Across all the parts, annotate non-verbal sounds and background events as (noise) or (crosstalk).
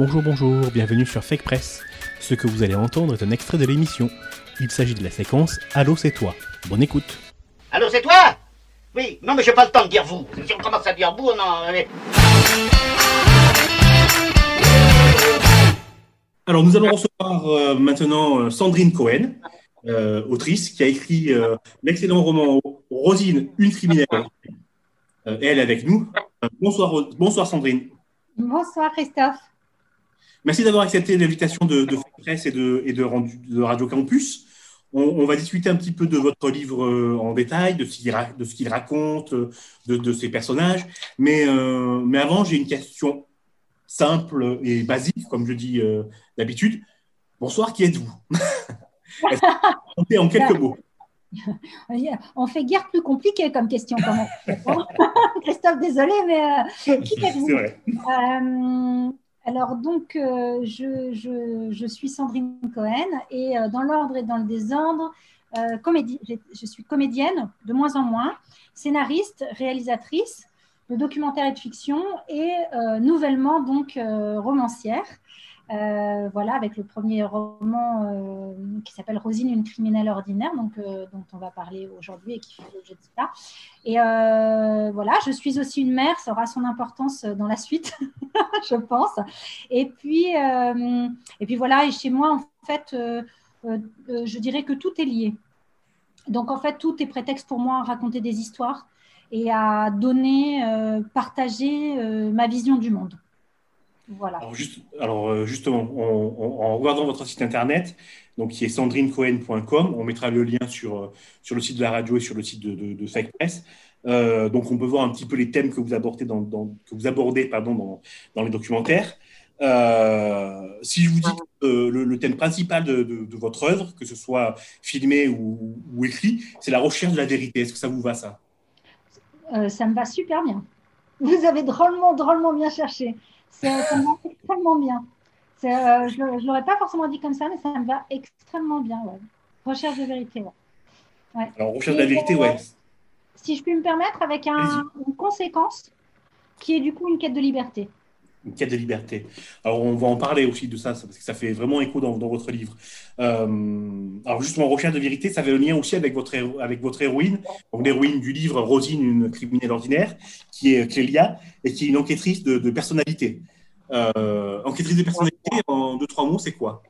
Bonjour, bonjour, bienvenue sur Fake Press. Ce que vous allez entendre est un extrait de l'émission. Il s'agit de la séquence Allô, c'est toi. Bonne écoute. Allô, c'est toi? Oui, non, mais j'ai pas le temps de dire vous. Si on commence à dire vous, non. Mais... Alors, nous allons recevoir euh, maintenant euh, Sandrine Cohen, euh, autrice, qui a écrit euh, l'excellent roman Rosine, une criminelle. Euh, elle est avec nous. Bonsoir, bonsoir Sandrine. Bonsoir Christophe. Merci d'avoir accepté l'invitation de, de Fake Press et de, et de, rendu- de Radio Campus. On, on va discuter un petit peu de votre livre euh, en détail, de ce qu'il ra- de ce qu'il raconte, de, de ses personnages. Mais, euh, mais avant, j'ai une question simple et basique, comme je dis euh, d'habitude. Bonsoir, qui êtes-vous? En quelques mots? (laughs) On fait guère plus compliqué comme question quand même. (laughs) Christophe, désolé, mais euh, qui êtes-vous? Alors donc, euh, je, je- suis Sandrine Cohen et euh, dans l'ordre et dans le désordre, euh, je suis comédienne de moins en moins, scénariste, réalisatrice de documentaire et de fiction et nouvellement donc romancière. Euh, voilà, avec le premier roman euh, qui s'appelle Rosine, une criminelle ordinaire, donc, euh, dont on va parler aujourd'hui et qui fait l'objet de ça. Et voilà, je suis aussi une mère, ça aura son importance dans la suite, (laughs) je pense. Et puis, et puis voilà, et chez moi, en fait, je dirais que tout est lié. Donc en fait, tout est prétexte pour moi à raconter des histoires et à donner, partager ma vision du monde. Voilà. Alors, juste- alors, euh, justement, on- on- en regardant votre site internet, donc qui est sandrinecohen.com, on mettra le lien sur, euh, sur le site de la radio et sur le site de, de, de Fake Press. Euh, donc, on peut voir un petit peu les thèmes que vous abordez dans, dans- que vous abordez, pardon, dans, dans les documentaires. Euh, si je vous dis euh, le, le thème principal de, de- de votre œuvre, que ce soit filmé ou, ou écrit, c'est la recherche de la vérité. Est-ce que ça vous va, ça? Euh, ça me va super bien. Vous avez drôlement, drôlement bien cherché. C'est- Ça me va extrêmement bien. Euh, je ne l'aurais pas forcément dit comme ça, mais ça me va extrêmement bien. ouais. Recherche de vérité. ouais. Alors, recherche de la vérité, ouais. Si je puis me permettre, avec un- une conséquence qui est du coup une quête de liberté. Une quête de liberté. Alors, on va en parler aussi de ça, parce que ça fait vraiment écho dans, votre livre. Euh, alors, justement, recherche de vérité, ça avait le lien aussi avec votre, avec votre héroïne, donc l'héroïne du livre Rosine, une criminelle ordinaire, qui est Clélia, et qui est une enquêtrice de, personnalité. Euh, enquêtrice de personnalité, en deux, trois mots, c'est quoi?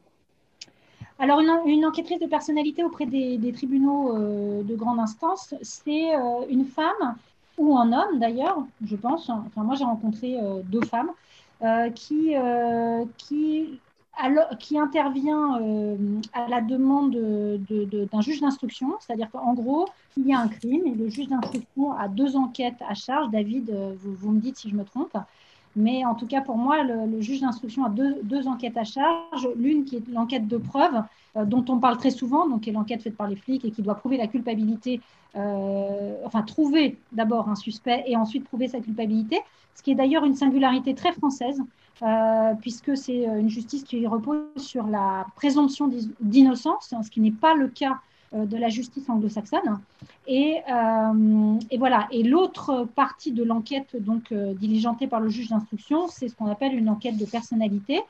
Alors, une, enquêtrice de personnalité auprès des, tribunaux euh, de grande instance, c'est une femme ou un homme d'ailleurs, je pense. Enfin, moi, j'ai rencontré deux femmes qui, euh, qui, alors- qui intervient euh, à la demande de- de- de- d'un juge d'instruction. C'est-à-dire qu'en gros, il y a un crime et le juge d'instruction a deux enquêtes à charge. David, euh, vous, vous me dites si je me trompe. Mais en tout cas, pour moi, le, juge d'instruction a deux, enquêtes à charge. L'une qui est l'enquête de preuve, euh, dont on parle très souvent, donc qui est l'enquête faite par les flics et qui doit prouver la culpabilité, euh, enfin trouver d'abord un suspect et ensuite prouver sa culpabilité, ce qui est d'ailleurs une singularité très française, euh, puisque c'est une justice qui repose sur la présomption d'innocence, hein, ce qui n'est pas le cas de la justice anglo-saxonne. Et, euh, et voilà. Et l'autre partie de l'enquête donc euh, diligentée par le juge d'instruction, c'est ce qu'on appelle une enquête de personnalité.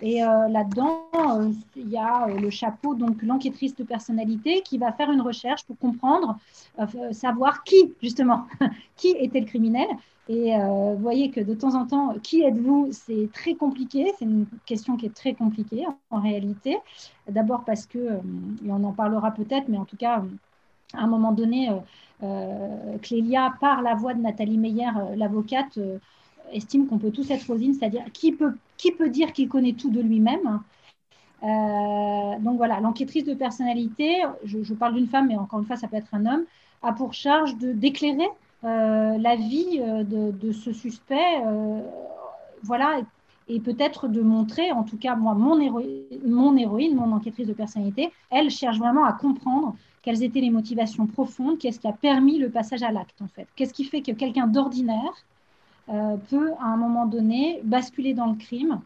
Et euh, là-dedans, euh, il y a euh, le chapeau, donc l'enquêtrice de personnalité, qui va faire une recherche pour comprendre, euh, savoir qui, justement, (laughs) qui était le criminel. Et euh, vous voyez que de temps en temps, qui êtes-vous? C'est très compliqué. C'est une question qui est très compliquée en réalité. D'abord parce que, euh, et on en parlera peut-être, mais en tout cas, à un moment donné, euh, Clélia, par la voix de Nathalie Meyer, l'avocate, estime qu'on peut tous être Rosine, c'est-à-dire qui peut, qui peut dire qu'il connaît tout de lui-même Euh, donc voilà, l'enquêtrice de personnalité, je, je parle d'une femme, mais encore une fois, ça peut être un homme, a pour charge d'éclairer la vie euh, de, ce suspect, euh, voilà, et, peut-être de montrer, en tout cas moi, mon, héro mon héroïne, mon enquêtrice de personnalité, elle cherche vraiment à comprendre quelles étaient les motivations profondes, qu'est-ce qui a permis le passage à l'acte en fait, qu'est-ce qui fait que quelqu'un d'ordinaire euh, peut à un moment donné basculer dans le crime.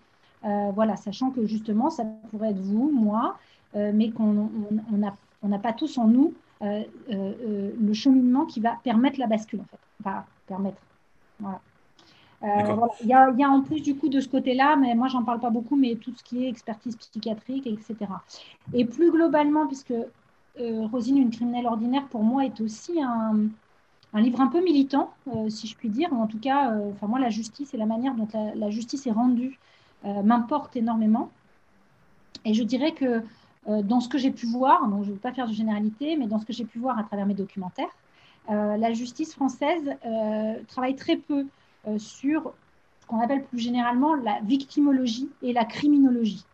Euh, voilà, sachant que justement, ça pourrait être vous, moi, euh, mais qu'on on n'a on n'a pas tous en nous euh, euh, euh, le cheminement qui va permettre la bascule, en fait. Enfin, permettre. Voilà. il, y a, en plus du coup de ce côté-là, mais moi j'en parle pas beaucoup, mais tout ce qui est expertise psychiatrique, etc. Et plus globalement, puisque Rosine, une criminelle ordinaire, pour moi est aussi un, un livre un peu militant, si je puis dire, ou en tout cas, enfin moi la justice et la manière dont la, justice est rendue m'importe énormément. Et je dirais que dans ce que j'ai pu voir, donc je ne veux pas faire de généralité, mais dans ce que j'ai pu voir à travers mes documentaires, euh, la justice française euh, travaille très peu euh, sur ce qu'on appelle plus généralement la victimologie et la criminologie.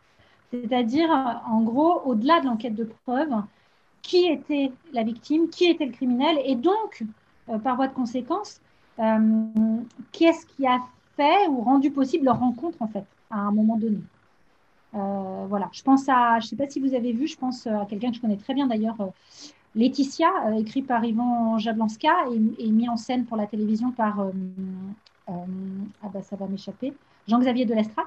C'est-à-dire, en gros, au-delà de l'enquête de preuve, qui était la victime, qui était le criminel, et donc, par voie de conséquence, qu'est-ce qui a fait ou rendu possible leur rencontre, en fait, à un moment donné. Voilà, je pense à, je ne sais pas si vous avez vu, je pense à quelqu'un que je connais très bien d'ailleurs, Laetitia, euh, écrit par Ivan Jablanska et, mis en scène pour la télévision par, euh, euh, ah bah, ça va m'échapper, Jean-Xavier de Lestrade,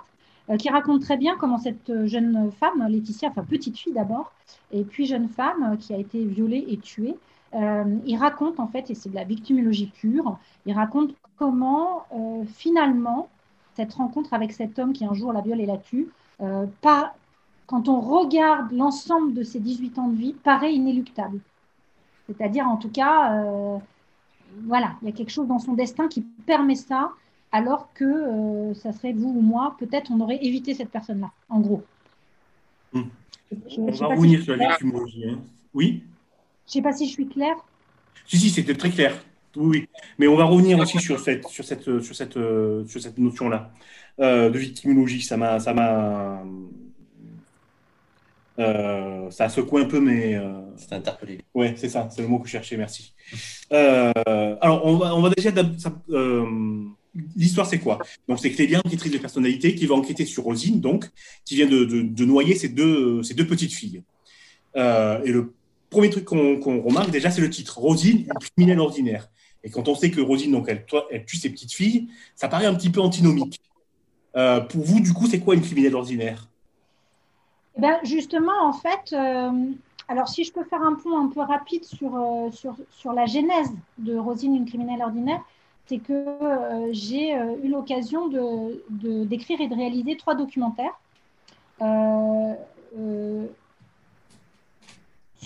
qui raconte très bien comment cette jeune femme, Laetitia, enfin petite fille d'abord, et puis jeune femme qui a été violée et tuée, il raconte en fait, et c'est de la victimologie pure, il raconte comment finalement cette rencontre avec cet homme qui un jour la viole et la tue, quand on regarde l'ensemble de ses 18 ans de vie, paraît inéluctable. C'est-à-dire, en tout cas, euh, voilà, il y a quelque chose dans son destin qui permet ça, alors que euh, ça serait vous ou moi, peut-être on aurait évité cette personne-là, en gros. Hmm. on va revenir sur la victimologie. Hein. Oui Je ne sais pas si je suis claire. Si, si, c'était très clair. Oui, Mais on va revenir aussi sur cette, sur cette, sur cette, sur cette notion-là euh, de victimologie. Ça m'a, ça m'a, euh, ça secoué un peu, mais. Euh... C'est interpellé. Ouais, c'est ça, c'est le mot que je cherchais, merci. Euh, alors, on va, on va déjà. Euh, l'histoire, c'est quoi? Donc, c'est Clélia, enquêtrice de personnalité, qui va enquêter sur Rosine, donc, qui vient de, de, noyer ses deux, ces deux petites filles. et le premier truc qu'on remarque, déjà, c'est le titre Rosine, une criminelle ordinaire. Et quand on sait que Rosine, donc, elle, tue ses petites filles, ça paraît un petit peu antinomique. pour vous, du coup, c'est quoi une criminelle ordinaire? Eh ben Justement, en fait, euh, alors si je peux faire un point un peu rapide sur, euh, sur, la genèse de Rosine, une criminelle ordinaire, c'est que euh, j'ai eu l'occasion de, d'écrire et de réaliser trois documentaires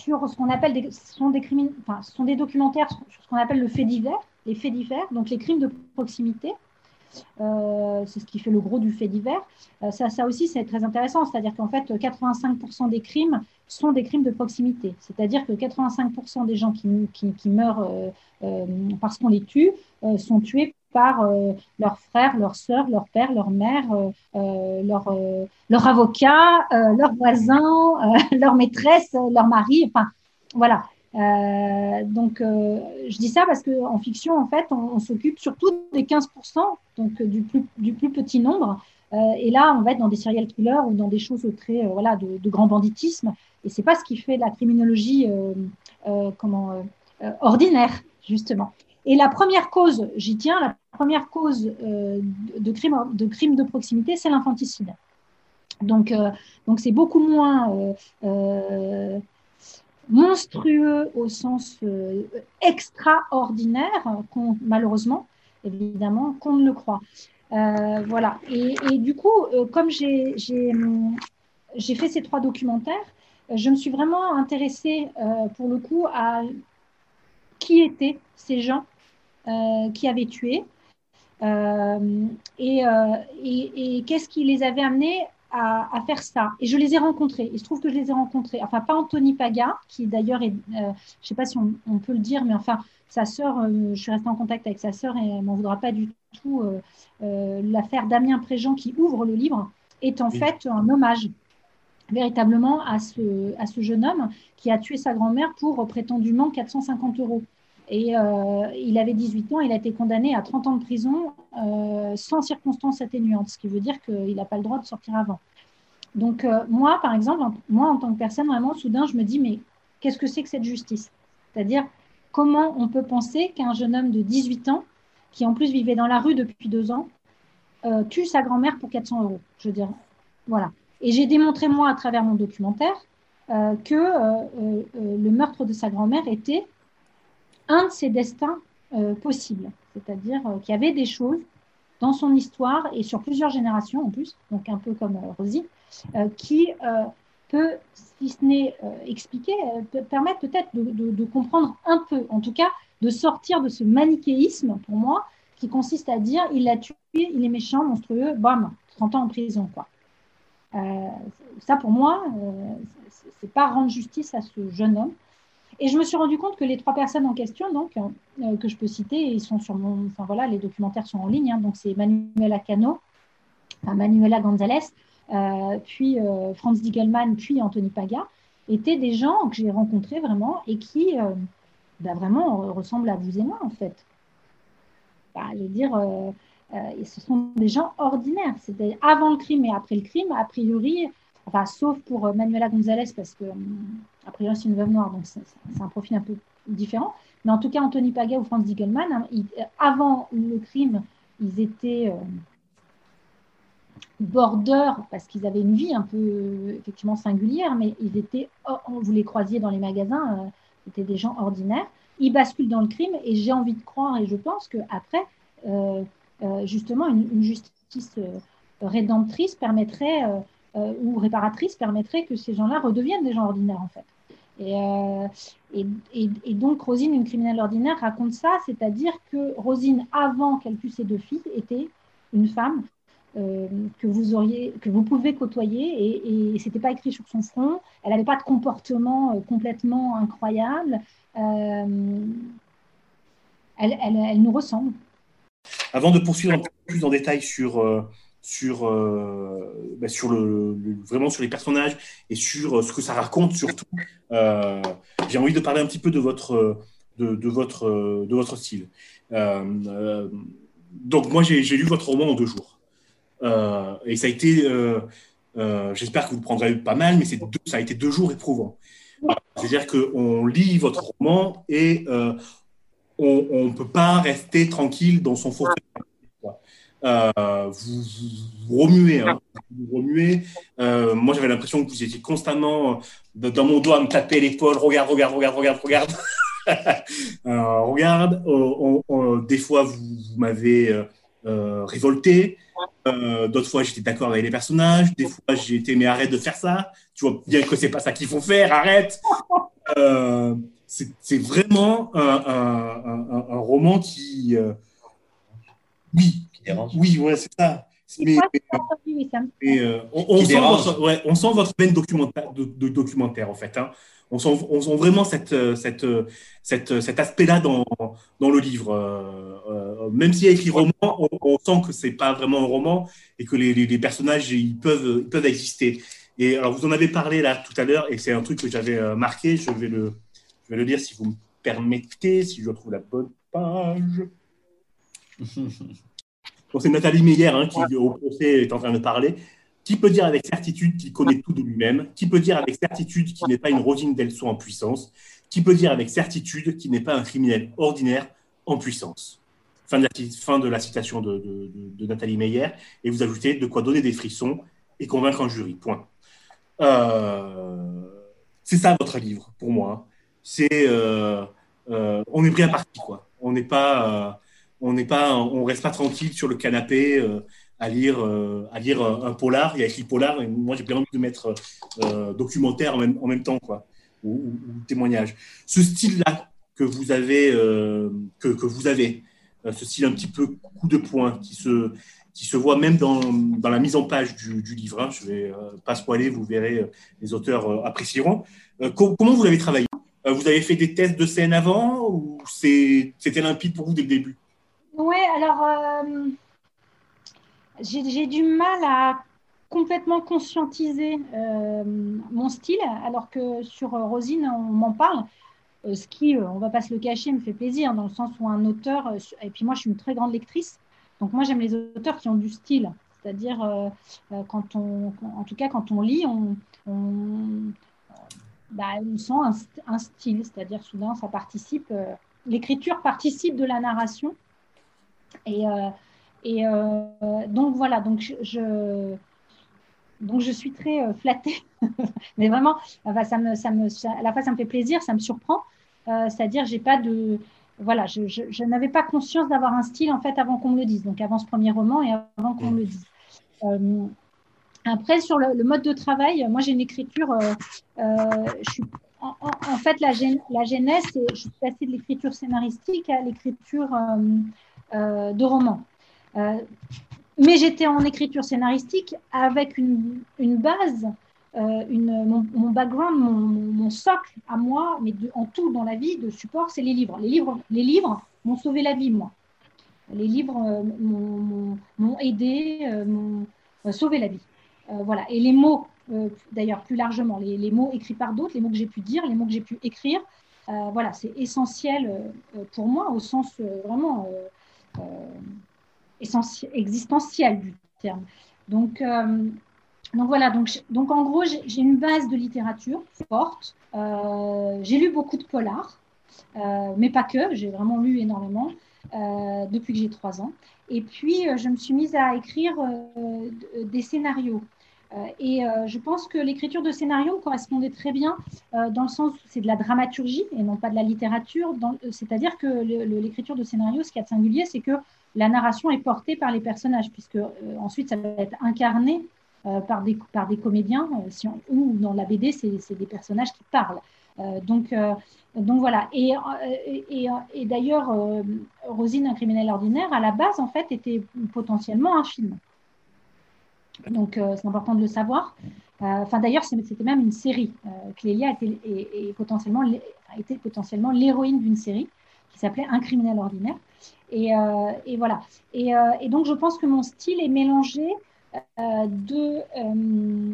sur ce qu'on appelle des, sont des enfin, sont des documentaires sur ce qu'on appelle le fait divers, les faits divers, donc les crimes de proximité. Euh, c'est ce qui fait le gros du fait divers. Euh, ça, aussi, c'est très intéressant. C'est-à-dire qu'en fait, 85% des crimes sont des crimes de proximité. C'est-à-dire que 85% des gens qui, qui, meurent euh, parce qu'on les tue sont tués par leurs frères, leurs sœurs, leur père, leur mère, leur, leur avocat, leurs voisins, (laughs) leur maîtresse, leur mari. Enfin, voilà. Euh, donc, euh, je dis ça parce qu'en fiction, en fait, on, s'occupe surtout des 15%, donc euh, du plus, du plus petit nombre. et là, on va être dans des serial killers ou dans des choses très voilà, de, de, grand banditisme. Et c'est pas ce qui fait la criminologie comment, ordinaire, justement. Et la première cause, j'y tiens, la première cause de, crime, de crime de proximité, c'est l'infanticide. Donc, donc c'est beaucoup moins monstrueux au sens euh, extraordinaire, malheureusement, évidemment, qu'on ne le croit. Euh, voilà. Et, du coup, euh, comme j'ai fait ces trois documentaires, je me suis vraiment intéressée, pour le coup, à qui étaient ces gens qui avaient tué et, et qu'est-ce qui les avait amenés à, faire ça? Et je les ai rencontrés. Il se trouve que je les ai rencontrés. Enfin, pas Anthony Paga, qui d'ailleurs est, euh, je ne sais pas si on, peut le dire, mais enfin, sa sœur, euh, je suis restée en contact avec sa sœur et elle m'en voudra pas du tout. Euh, l'affaire Damien Préjean qui ouvre le livre est en fait un hommage véritablement à ce, à ce jeune homme qui a tué sa grand-mère pour prétendument 450 euros. Et euh, il avait 18 ans, il a été condamné à 30 ans de prison euh, sans circonstances atténuantes, ce qui veut dire qu'il n'a pas le droit de sortir avant. Donc euh, moi, par exemple, moi en tant que personne, vraiment, soudain, je me dis, mais qu'est-ce que c'est que cette justice? C'est-à-dire, comment on peut penser qu'un jeune homme de 18 ans, qui en plus vivait dans la rue depuis deux ans, tue sa grand-mère pour 400 euros? Je veux dire, voilà. Et j'ai démontré, moi, à travers mon documentaire, que le meurtre de sa grand-mère était un de ces destins euh, possibles. C'est-à-dire euh, qu'il y avait des choses dans son histoire et sur plusieurs générations en plus, donc un peu comme Rosie, qui peut, si ce n'est expliquer, permettre peut-être de, comprendre un peu, en tout cas, de sortir de ce manichéisme, pour moi, qui consiste à dire il l'a tué, il est méchant, monstrueux, bam, 30 ans en prison. Quoi. Euh, ça, pour moi, euh, c'est pas rendre justice à ce jeune homme. Et je me suis rendu compte que les trois personnes en question, donc, euh, que je peux citer, ils sont sur mon, enfin voilà, les documentaires sont en ligne. Hein, donc c'est Manuela Cano, Manuela Gonzalez, puis Franz Diegelman, puis Anthony Paga, étaient des gens que j'ai rencontrés vraiment et qui bah, vraiment ressemblent à vous et moi en fait. Bah, je veux dire, euh, ce sont des gens ordinaires. C'était avant le crime et après le crime, a priori, sauf pour euh, Manuela Gonzalez, parce que, euh, a priori, c'est une veuve noire, donc c'est un profil un peu différent. Mais en tout cas, Anthony Paga ou Franz Diegelman, hein, avant le crime, ils étaient border parce qu'ils avaient une vie un peu effectivement singulière, mais ils étaient, vous les croisiez dans les magasins, c'était des gens ordinaires. Ils basculent dans le crime et j'ai envie de croire et je pense qu'après, euh, euh, justement, une, justice euh, rédemptrice permettrait, euh, ou réparatrice permettrait que ces gens-là redeviennent des gens ordinaires, en fait. Et, et, donc, Rosine, une criminelle ordinaire, raconte ça, c'est-à-dire que Rosine, avant qu'elle tue ses deux filles, était une femme que vous auriez, que vous pouvez côtoyer, et, et c'était pas écrit sur son front. Elle n'avait pas de comportement complètement incroyable. elle, elle, nous ressemble. Avant de poursuivre un peu plus en détail sur, euh, sur, euh, bah, sur le, vraiment sur les personnages et sur euh, ce que ça raconte surtout, j'ai envie de parler un petit peu de votre, de, votre, de votre style. donc moi, j'ai lu votre roman en deux jours. et ça a été, j'espère que vous prendrez pas mal, mais ça a été deux jours éprouvants. C'est-à-dire qu'on lit votre roman et on ne peut pas rester tranquille dans son fauteuil. Euh, vous, remuez, hein. vous remuez. Euh, moi, j'avais l'impression que vous étiez constamment euh, dans mon dos à me taper l'épaule. Regarde, regarde, regarde, regarde, regarde. (laughs) regarde. des fois, vous, m'avez révolté. D'autres fois, j'étais d'accord avec les personnages. Des fois, j'ai été, mais arrête de faire ça. Tu vois bien que c'est pas ça qu'il faut faire. Arrête c'est vraiment un, roman qui. Euh, oui, oui, ouais, c'est ça. Mais, euh, on, sent votre, ouais, on, sent votre, veine documentaire, de, documentaire en fait. Hein. On, sent, on, sent, vraiment cette, cette, cette, cet aspect-là dans, dans le livre. Euh, même s'il y a écrit roman, on, sent que c'est pas vraiment un roman et que les, les, personnages ils peuvent, ils peuvent exister. Et alors vous en avez parlé là tout à l'heure et c'est un truc que j'avais marqué. Je vais le, je vais le lire si vous me permettez, si je trouve la bonne page. (laughs) c'est Nathalie Meyer hein, qui, au procès, est en train de parler. Qui peut dire avec certitude qu'il connaît tout de lui-même? Qui peut dire avec certitude qu'il n'est pas une Rosine Delso en puissance? Qui peut dire avec certitude qu'il n'est pas un criminel ordinaire en puissance? Fin de, la, fin de la citation de, Nathalie Meyer. Et vous ajoutez de quoi donner des frissons et convaincre un jury. Point. Euh, c'est ça votre livre, pour moi c'est euh, euh, on est pris à partie quoi. On n'est pas, on n'est pas, on reste pas tranquille sur le canapé à lire, à lire un polar. Il y a écrit polar moi j'ai bien envie de mettre documentaire en même, temps quoi, ou, témoignage. Ce style-là que vous avez, que, vous avez, ce style un petit peu coup de poing qui se, qui se voit même dans, la mise en page du, livre. Hein. Je vais pas spoiler, vous verrez, les auteurs apprécieront. comment vous l'avez travaillé? Euh, vous avez fait des tests de scène avant ou c'était limpide pour vous dès le début? Oui, alors euh, j'ai du mal à complètement conscientiser euh, mon style, alors que sur Rosine, on m'en parle. ce qui, on va pas se le cacher, me fait plaisir, dans le sens où un auteur, et puis moi je suis une très grande lectrice, donc moi j'aime les auteurs qui ont du style, c'est-à-dire quand on, en tout cas quand on lit, on, bah, sent un, style, c'est-à-dire soudain, ça participe, euh, l'écriture participe de la narration. Et, euh, euh, donc voilà, donc je, donc je suis très flattée, (laughs) mais vraiment, ça me, ça me, à la fois ça me fait plaisir, ça me surprend, c'est-à-dire j'ai pas de, voilà, je, n'avais pas conscience d'avoir un style en fait avant qu'on me le dise, donc avant ce premier roman et avant qu'on me le dise. après, sur le, mode de travail, moi j'ai une écriture, je suis en, fait, la, la genèse, je suis passée de l'écriture scénaristique à l'écriture de romans. mais j'étais en écriture scénaristique avec une, une base euh, mon, background, mon, socle à moi, mais en tout dans la vie de support, c'est les livres. Les livres, les livres m'ont sauvé la vie, moi. Les livres euh, m'ont aidé, euh, m'ont sauvé la vie. voilà. Et les mots, d'ailleurs, plus largement, les, mots écrits par d'autres, les mots que j'ai pu dire, les mots que j'ai pu écrire, voilà, c'est essentiel pour moi au sens vraiment essentiel, existentiel du terme. Donc, donc voilà, donc, donc en gros, j'ai une base de littérature forte. Euh, j'ai lu beaucoup de polars, euh, mais pas que, j'ai vraiment lu énormément euh, depuis que j'ai trois ans. Et puis, je me suis mise à écrire des scénarios. Et je pense que l'écriture de scénarios correspondait très bien dans le sens où c'est de la dramaturgie et non pas de la littérature. C'est-à-dire que l'écriture de scénarios, ce qui est singulier, c'est que la narration est portée par les personnages, puisque ensuite ça va être incarné euh, par, des, par des comédiens, euh, ou dans la BD, c'est des personnages qui parlent. Euh, donc, donc voilà. Et d'ailleurs, Rosine, un criminel ordinaire, à la base, en fait, était potentiellement un film. Donc, c'est important de le savoir. Enfin, d'ailleurs, c'était même une série. Clélia était, et, potentiellement, a été potentiellement l'héroïne d'une série qui s'appelait Un criminel ordinaire. Et, et voilà. Et, et, donc, je pense que mon style est mélangé euh, de, euh,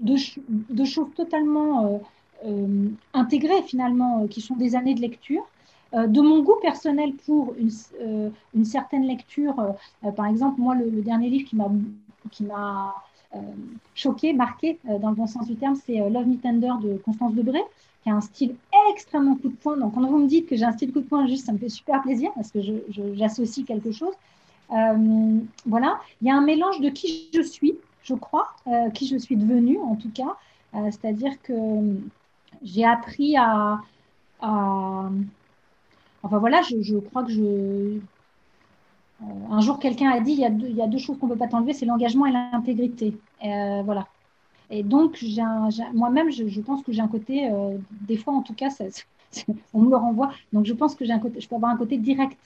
de, choses totalement euh, intégrées finalement, qui sont des années de lecture, de mon goût personnel pour une, une certaine lecture. par exemple, moi, le, dernier livre qui m'a choqué, marqué dans le bon sens du terme, c'est Love Me Tender de Constance Debré, qui a un style extrêmement coup de poing. Donc, quand vous me dites que j'ai un style coup de poing, juste, ça me fait super plaisir parce que j'associe quelque chose. Euh, voilà, il y a un mélange de qui je suis, je crois, euh, qui je suis devenue en tout cas. Euh, c'est-à-dire que j'ai appris à, Enfin voilà, je, crois que je... un jour, quelqu'un a dit il y a deux, choses qu'on ne peut pas t'enlever, c'est l'engagement et l'intégrité. voilà. Et donc, moi-même, je, pense que j'ai un côté, des fois en tout cas, (laughs) on me le renvoie. Donc, je pense que j'ai un côté, je peux avoir un côté direct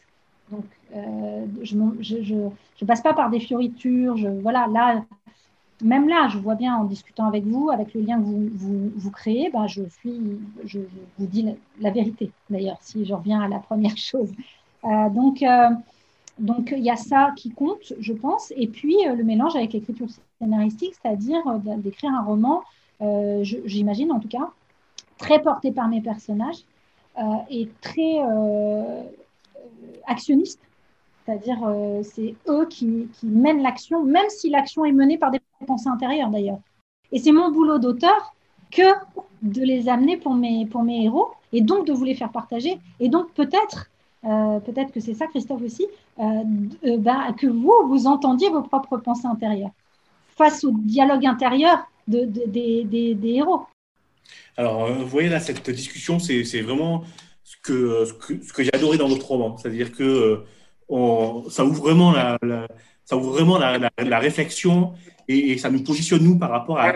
donc, euh, je ne passe pas par des fioritures. Voilà, là, même là, je vois bien en discutant avec vous, avec le lien que vous, vous, créez, ben, je, suis, je, vous dis la, vérité, d'ailleurs, si je reviens à la première (laughs) chose. Euh, donc, euh, donc, il y a ça qui compte, je pense. Et puis, le mélange avec l'écriture scénaristique, c'est-à-dire d'écrire un roman, j'imagine en tout cas, très porté par mes personnages et très actionnistes, c'est-à-dire euh, c'est eux qui, mènent l'action, même si l'action est menée par des pensées intérieures d'ailleurs. Et c'est mon boulot d'auteur que de les amener pour mes, pour mes héros et donc de vous les faire partager. Et donc peut-être, euh, peut-être que c'est ça Christophe aussi, euh, bah, que vous, vous entendiez vos propres pensées intérieures face au dialogue intérieur de, des, des, héros. Alors, vous voyez là, cette discussion, c'est vraiment ce que, ce que, j'ai adoré dans votre roman. C'est-à-dire que euh, ça ouvre vraiment la, ça ouvre vraiment la, la, réflexion et, ça nous positionne, nous, par rapport à,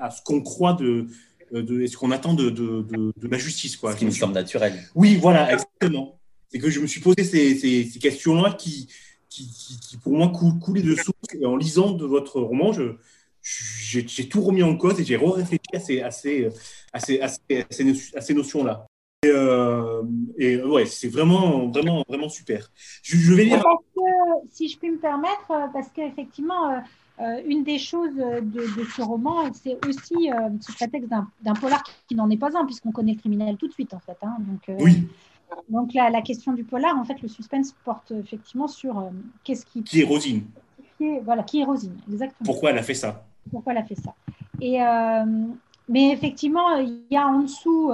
à, ce qu'on croit de, de, ce qu'on attend de, de, de, la justice. Quoi. C'est une forme naturelle. Oui, voilà, exactement. C'est que je me suis posé ces, ces, ces questions-là qui, qui, qui, pour moi, coulaient de source. Et en lisant de votre roman, je, j'ai tout remis en cause et j'ai réfléchi à ces, à ces, à ces, à ces notions-là. Et, euh, et ouais, c'est vraiment, vraiment, vraiment super. Je, vais lire. si je puis me permettre, euh, parce qu'effectivement, euh, une des choses de, ce roman, c'est aussi ce prétexte d'un polar qui, n'en est pas un, puisqu'on connaît le criminel tout de suite, en fait. Hein. donc, oui. Donc la, la, question du polar, en fait, le suspense porte effectivement sur qu'est-ce qui. Qui est Rosine qui est, Voilà, qui est Rosine, exactement. Pourquoi elle a fait ça Pourquoi elle a fait ça Et mais effectivement, il y a en dessous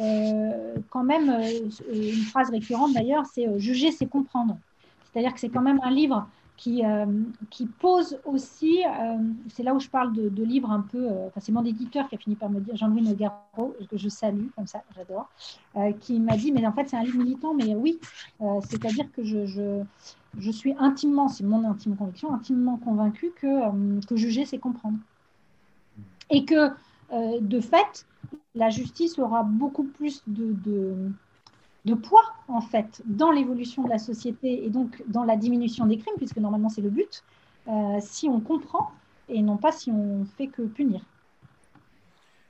euh, quand même, euh, une phrase récurrente d'ailleurs, c'est euh, juger, c'est comprendre. C'est-à-dire que c'est quand même un livre qui, euh, qui pose aussi, euh, c'est là où je parle de, livres un peu, euh, enfin c'est mon éditeur qui a fini par me dire, Jean-Louis Nogaro, que je salue, comme ça, j'adore, qui m'a dit, mais en fait c'est un livre militant, mais oui, c'est-à-dire que je, je, suis intimement, c'est mon intime conviction, intimement convaincue que, que juger c'est comprendre. Et que de fait, la justice aura beaucoup plus de de poids, en fait, dans l'évolution de la société et donc dans la diminution des crimes, puisque normalement c'est le but, euh, si on comprend et non pas si on fait que punir.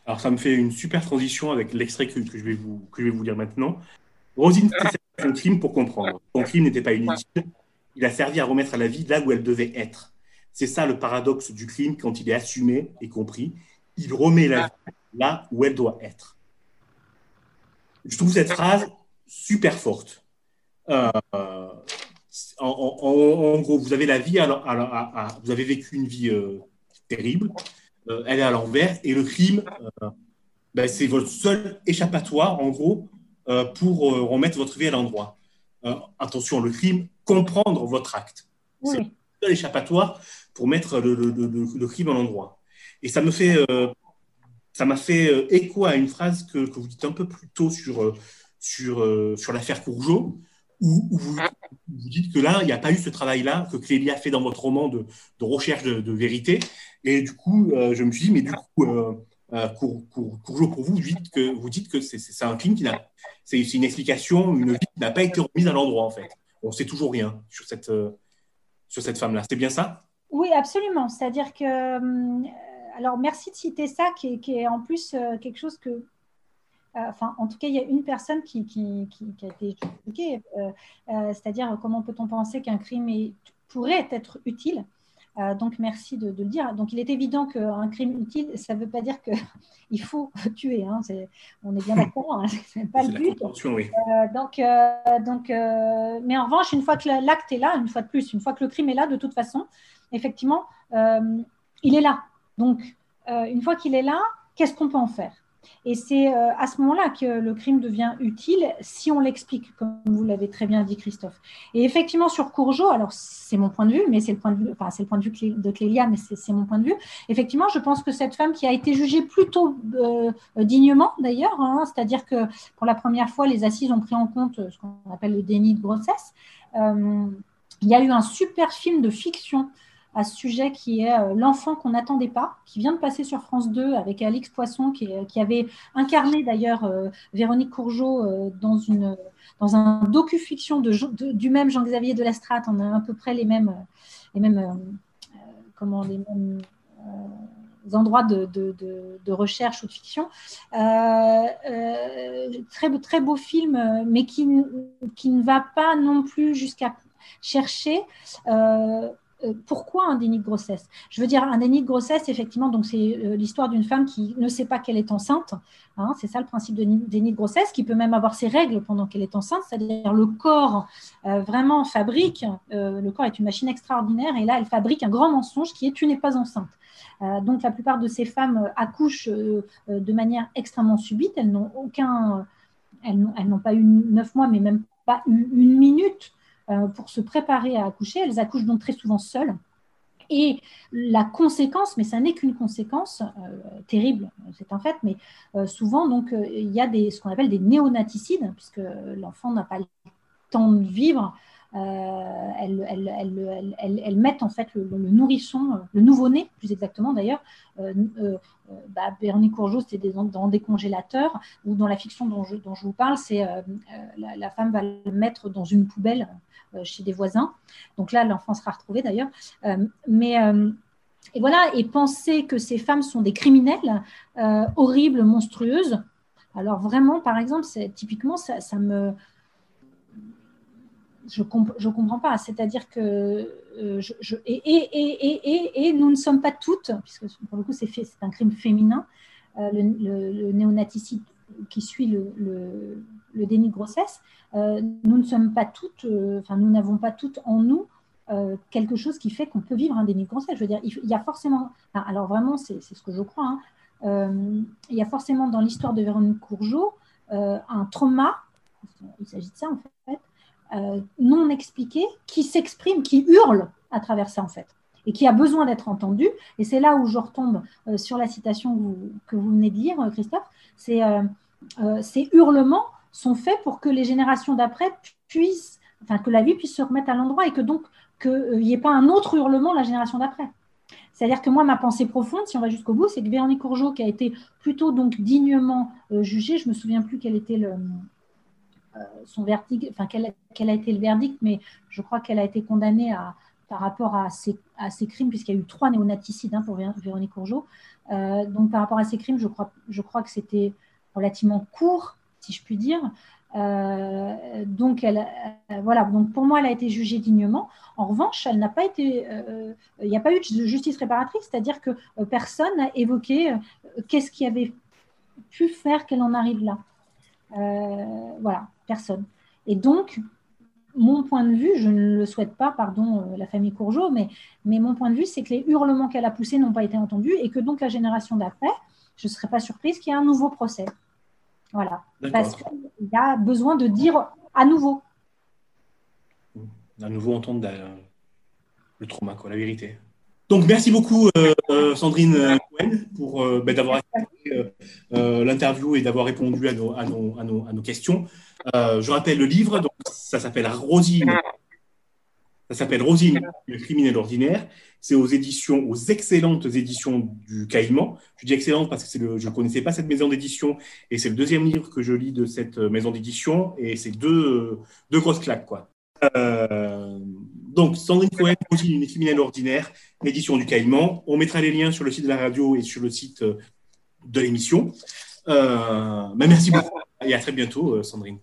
Alors ça me fait une super transition avec l'extrait que, je vais vous, que je vais vous lire maintenant. Rosine son crime pour comprendre. Son crime n'était pas inutile, il a servi à remettre la vie là où elle devait être. C'est ça le paradoxe du crime quand il est assumé et compris. Il remet la vie là où elle doit être. Je trouve cette phrase super forte. Euh, en, gros, vous avez la vie, alors, vous avez vécu une vie euh, terrible, euh, elle est à l'envers, et le crime, ben, c'est votre seul échappatoire, en gros, pour remettre votre vie à l'endroit. attention, le crime, comprendre votre acte. C'est le seul échappatoire pour mettre le, crime à l'endroit. Et ça me fait, ça m'a fait écho à une phrase que, que, vous dites un peu plus tôt sur sur, euh, sur l'affaire Courgeot, où, vous, dites que là, il n'y a pas eu ce travail-là que Clélie a fait dans votre roman de, recherche de, vérité. Et du coup, euh, je me suis dit, mais du coup, euh, Courgeot, pour vous, vous dites que, c'est un crime qui n'a. C'est une explication, une vie qui n'a pas été remise à l'endroit, en fait. On ne sait toujours rien sur cette, cette femme-là. C'est bien ça? Oui, absolument. C'est-à-dire que. Alors, merci de citer ça, qui est en plus quelque chose que enfin, en tout cas, il y a une personne qui, a été expliquée, euh, euh, c'est-à-dire comment peut-on penser qu'un crime pourrait être utile? Donc, merci de, le dire. Donc, il est évident qu'un crime utile, ça ne veut pas dire qu'il faut (laughs) tuer. Hein. on est bien d'accord, hein, (laughs) ce n'est pas le but. donc, donc mais en revanche, une fois que l'acte est là, une fois de plus, une fois que le crime est là, de toute façon, effectivement, il est là. Donc, une fois qu'il est là, qu'est-ce qu'on peut en faire? Et c'est euh, à ce moment-là que le crime devient utile si on l'explique, comme vous l'avez très bien dit, Christophe. Et effectivement, sur Courgeot, alors c'est mon point de vue, mais c'est le point de vue, enfin, c'est le point de vue de Clélia, mais c'est mon point de vue. Effectivement, je pense que cette femme qui a été jugée plutôt euh, dignement, d'ailleurs, hein, c'est-à-dire que pour la première fois, les assises ont pris en compte ce qu'on appelle le déni de grossesse. Euh, il y a eu un super film de fiction à ce sujet qui est euh, L'enfant qu'on n'attendait pas, qui vient de passer sur France 2 avec Alix Poisson, qui, avait incarné d'ailleurs euh, Véronique Courgeot euh, dans, une, dans un docu-fiction de, du même Jean-Xavier de Lestrade. On a à peu près les mêmes, les mêmes, comment, les mêmes endroits de, de, recherche ou de fiction. très, très beau film, mais qui, qui ne va pas non plus jusqu'à chercher pourquoi un déni de grossesse? Je veux dire, un déni de grossesse, effectivement, donc c'est euh, l'histoire d'une femme qui ne sait pas qu'elle est enceinte. Hein, c'est ça le principe de déni de grossesse, qui peut même avoir ses règles pendant qu'elle est enceinte, c'est-à-dire le corps euh, vraiment fabrique, le corps est une machine extraordinaire, et là, elle fabrique un grand mensonge qui est tu n'es pas enceinte. donc la plupart de ces femmes accouchent de manière extrêmement subite, elles n'ont aucun, elles n'ont pas eu neuf mois, mais même pas une minute euh, pour se préparer à accoucher. Elles accouchent donc très souvent seules. Et la conséquence, mais ça n'est qu'une conséquence euh, terrible, c'est un fait, mais euh, souvent donc il y a des, ce qu'on appelle des néonaticides, puisque l'enfant n'a pas le temps de vivre. Elles, elles, mettent en fait le, nourrisson, le nouveau-né plus exactement d'ailleurs. Bah, Véronique Courgeot, c'était dans des congélateurs, ou dans la fiction dont je, vous parle, c'est la, femme va le mettre dans une poubelle euh, chez des voisins. Donc là, l'enfant sera retrouvé d'ailleurs. Euh, mais euh, et voilà, et penser que ces femmes sont des criminelles horribles, monstrueuses. Alors vraiment, par exemple, typiquement, ça, me, je ne comprends pas. C'est-à-dire que je, et, et, et, nous ne sommes pas toutes, puisque pour le coup c'est un crime féminin, le, le, néonaticide qui suit le, déni de grossesse, euh, nous ne sommes pas toutes, euh, enfin, nous n'avons pas toutes en nous euh, quelque chose qui fait qu'on peut vivre un déni de grossesse. Je veux dire, il, y a forcément, alors vraiment, c'est ce que je crois, hein, il y a forcément dans l'histoire de Véronique Courgeot un trauma, il s'agit de ça en fait, non expliqué, qui s'exprime, qui hurle à travers ça, en fait, et qui a besoin d'être entendue. Et c'est là où je retombe euh, sur la citation que vous, venez de lire, Christophe. C'est ces hurlements sont faits pour que les générations d'après puissent, enfin, que la vie puisse se remettre à l'endroit et que donc qu'il n'y ait pas un autre hurlement la génération d'après. C'est-à-dire que moi, ma pensée profonde, si on va jusqu'au bout, c'est que Véronique Courgeot, qui a été plutôt donc dignement jugée, je me souviens plus quel était le, euh, son verdict, enfin quel, a été le verdict, mais je crois qu'elle a été condamnée à, par rapport à ses, crimes, puisqu'il y a eu trois néonaticides hein, pour Véronique Courgeot. Euh, donc par rapport à ces crimes, je crois, je crois que c'était relativement court, si je puis dire. Euh, donc, elle, voilà. Donc, pour moi, elle a été jugée dignement. En revanche, elle n'a pas été. Il n'y a pas eu de justice réparatrice, c'est-à-dire que personne n'a évoqué qu'est-ce qui avait pu faire qu'elle en arrive là. voilà personne. Et donc, mon point de vue, je ne le souhaite pas, pardon, euh, la famille Courgeot, mais, mais mon point de vue, c'est que les hurlements qu'elle a poussés n'ont pas été entendus et que donc la génération d'après, je ne serais pas surprise qu'il y ait un nouveau procès. Voilà. Parce qu'il y a besoin de dire à nouveau. À nouveau entendre le trauma, quoi, la vérité. Donc, merci beaucoup, euh, euh, Sandrine Cohen, pour ben, d'avoir accepté l'interview et d'avoir répondu à nos, à nos, à nos, à nos questions. Euh, je rappelle le livre, donc ça s'appelle Rosine. Ça s'appelle Rosine, le criminel ordinaire. C'est aux éditions, aux excellentes éditions du Caïman. Je dis excellente parce que le, je ne connaissais pas cette maison d'édition et c'est le deuxième livre que je lis de cette maison d'édition et c'est deux, deux grosses claques, quoi. Euh, donc, Sandrine Cohen, Rosine, une criminelle ordinaire, l'édition du Caïman. On mettra les liens sur le site de la radio et sur le site euh, de l'émission. Euh, ben, merci beaucoup et à très bientôt, Sandrine.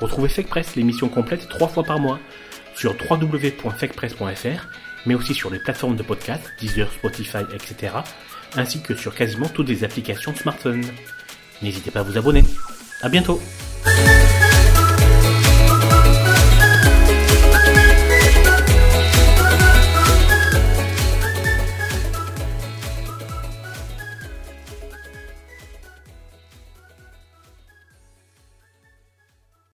Retrouvez FakePress, l'émission complète trois fois par mois sur www.fakepress.fr, mais aussi sur les plateformes de podcast, Deezer, Spotify, etc., ainsi que sur quasiment toutes les applications smartphone. N'hésitez pas à vous abonner. À bientôt!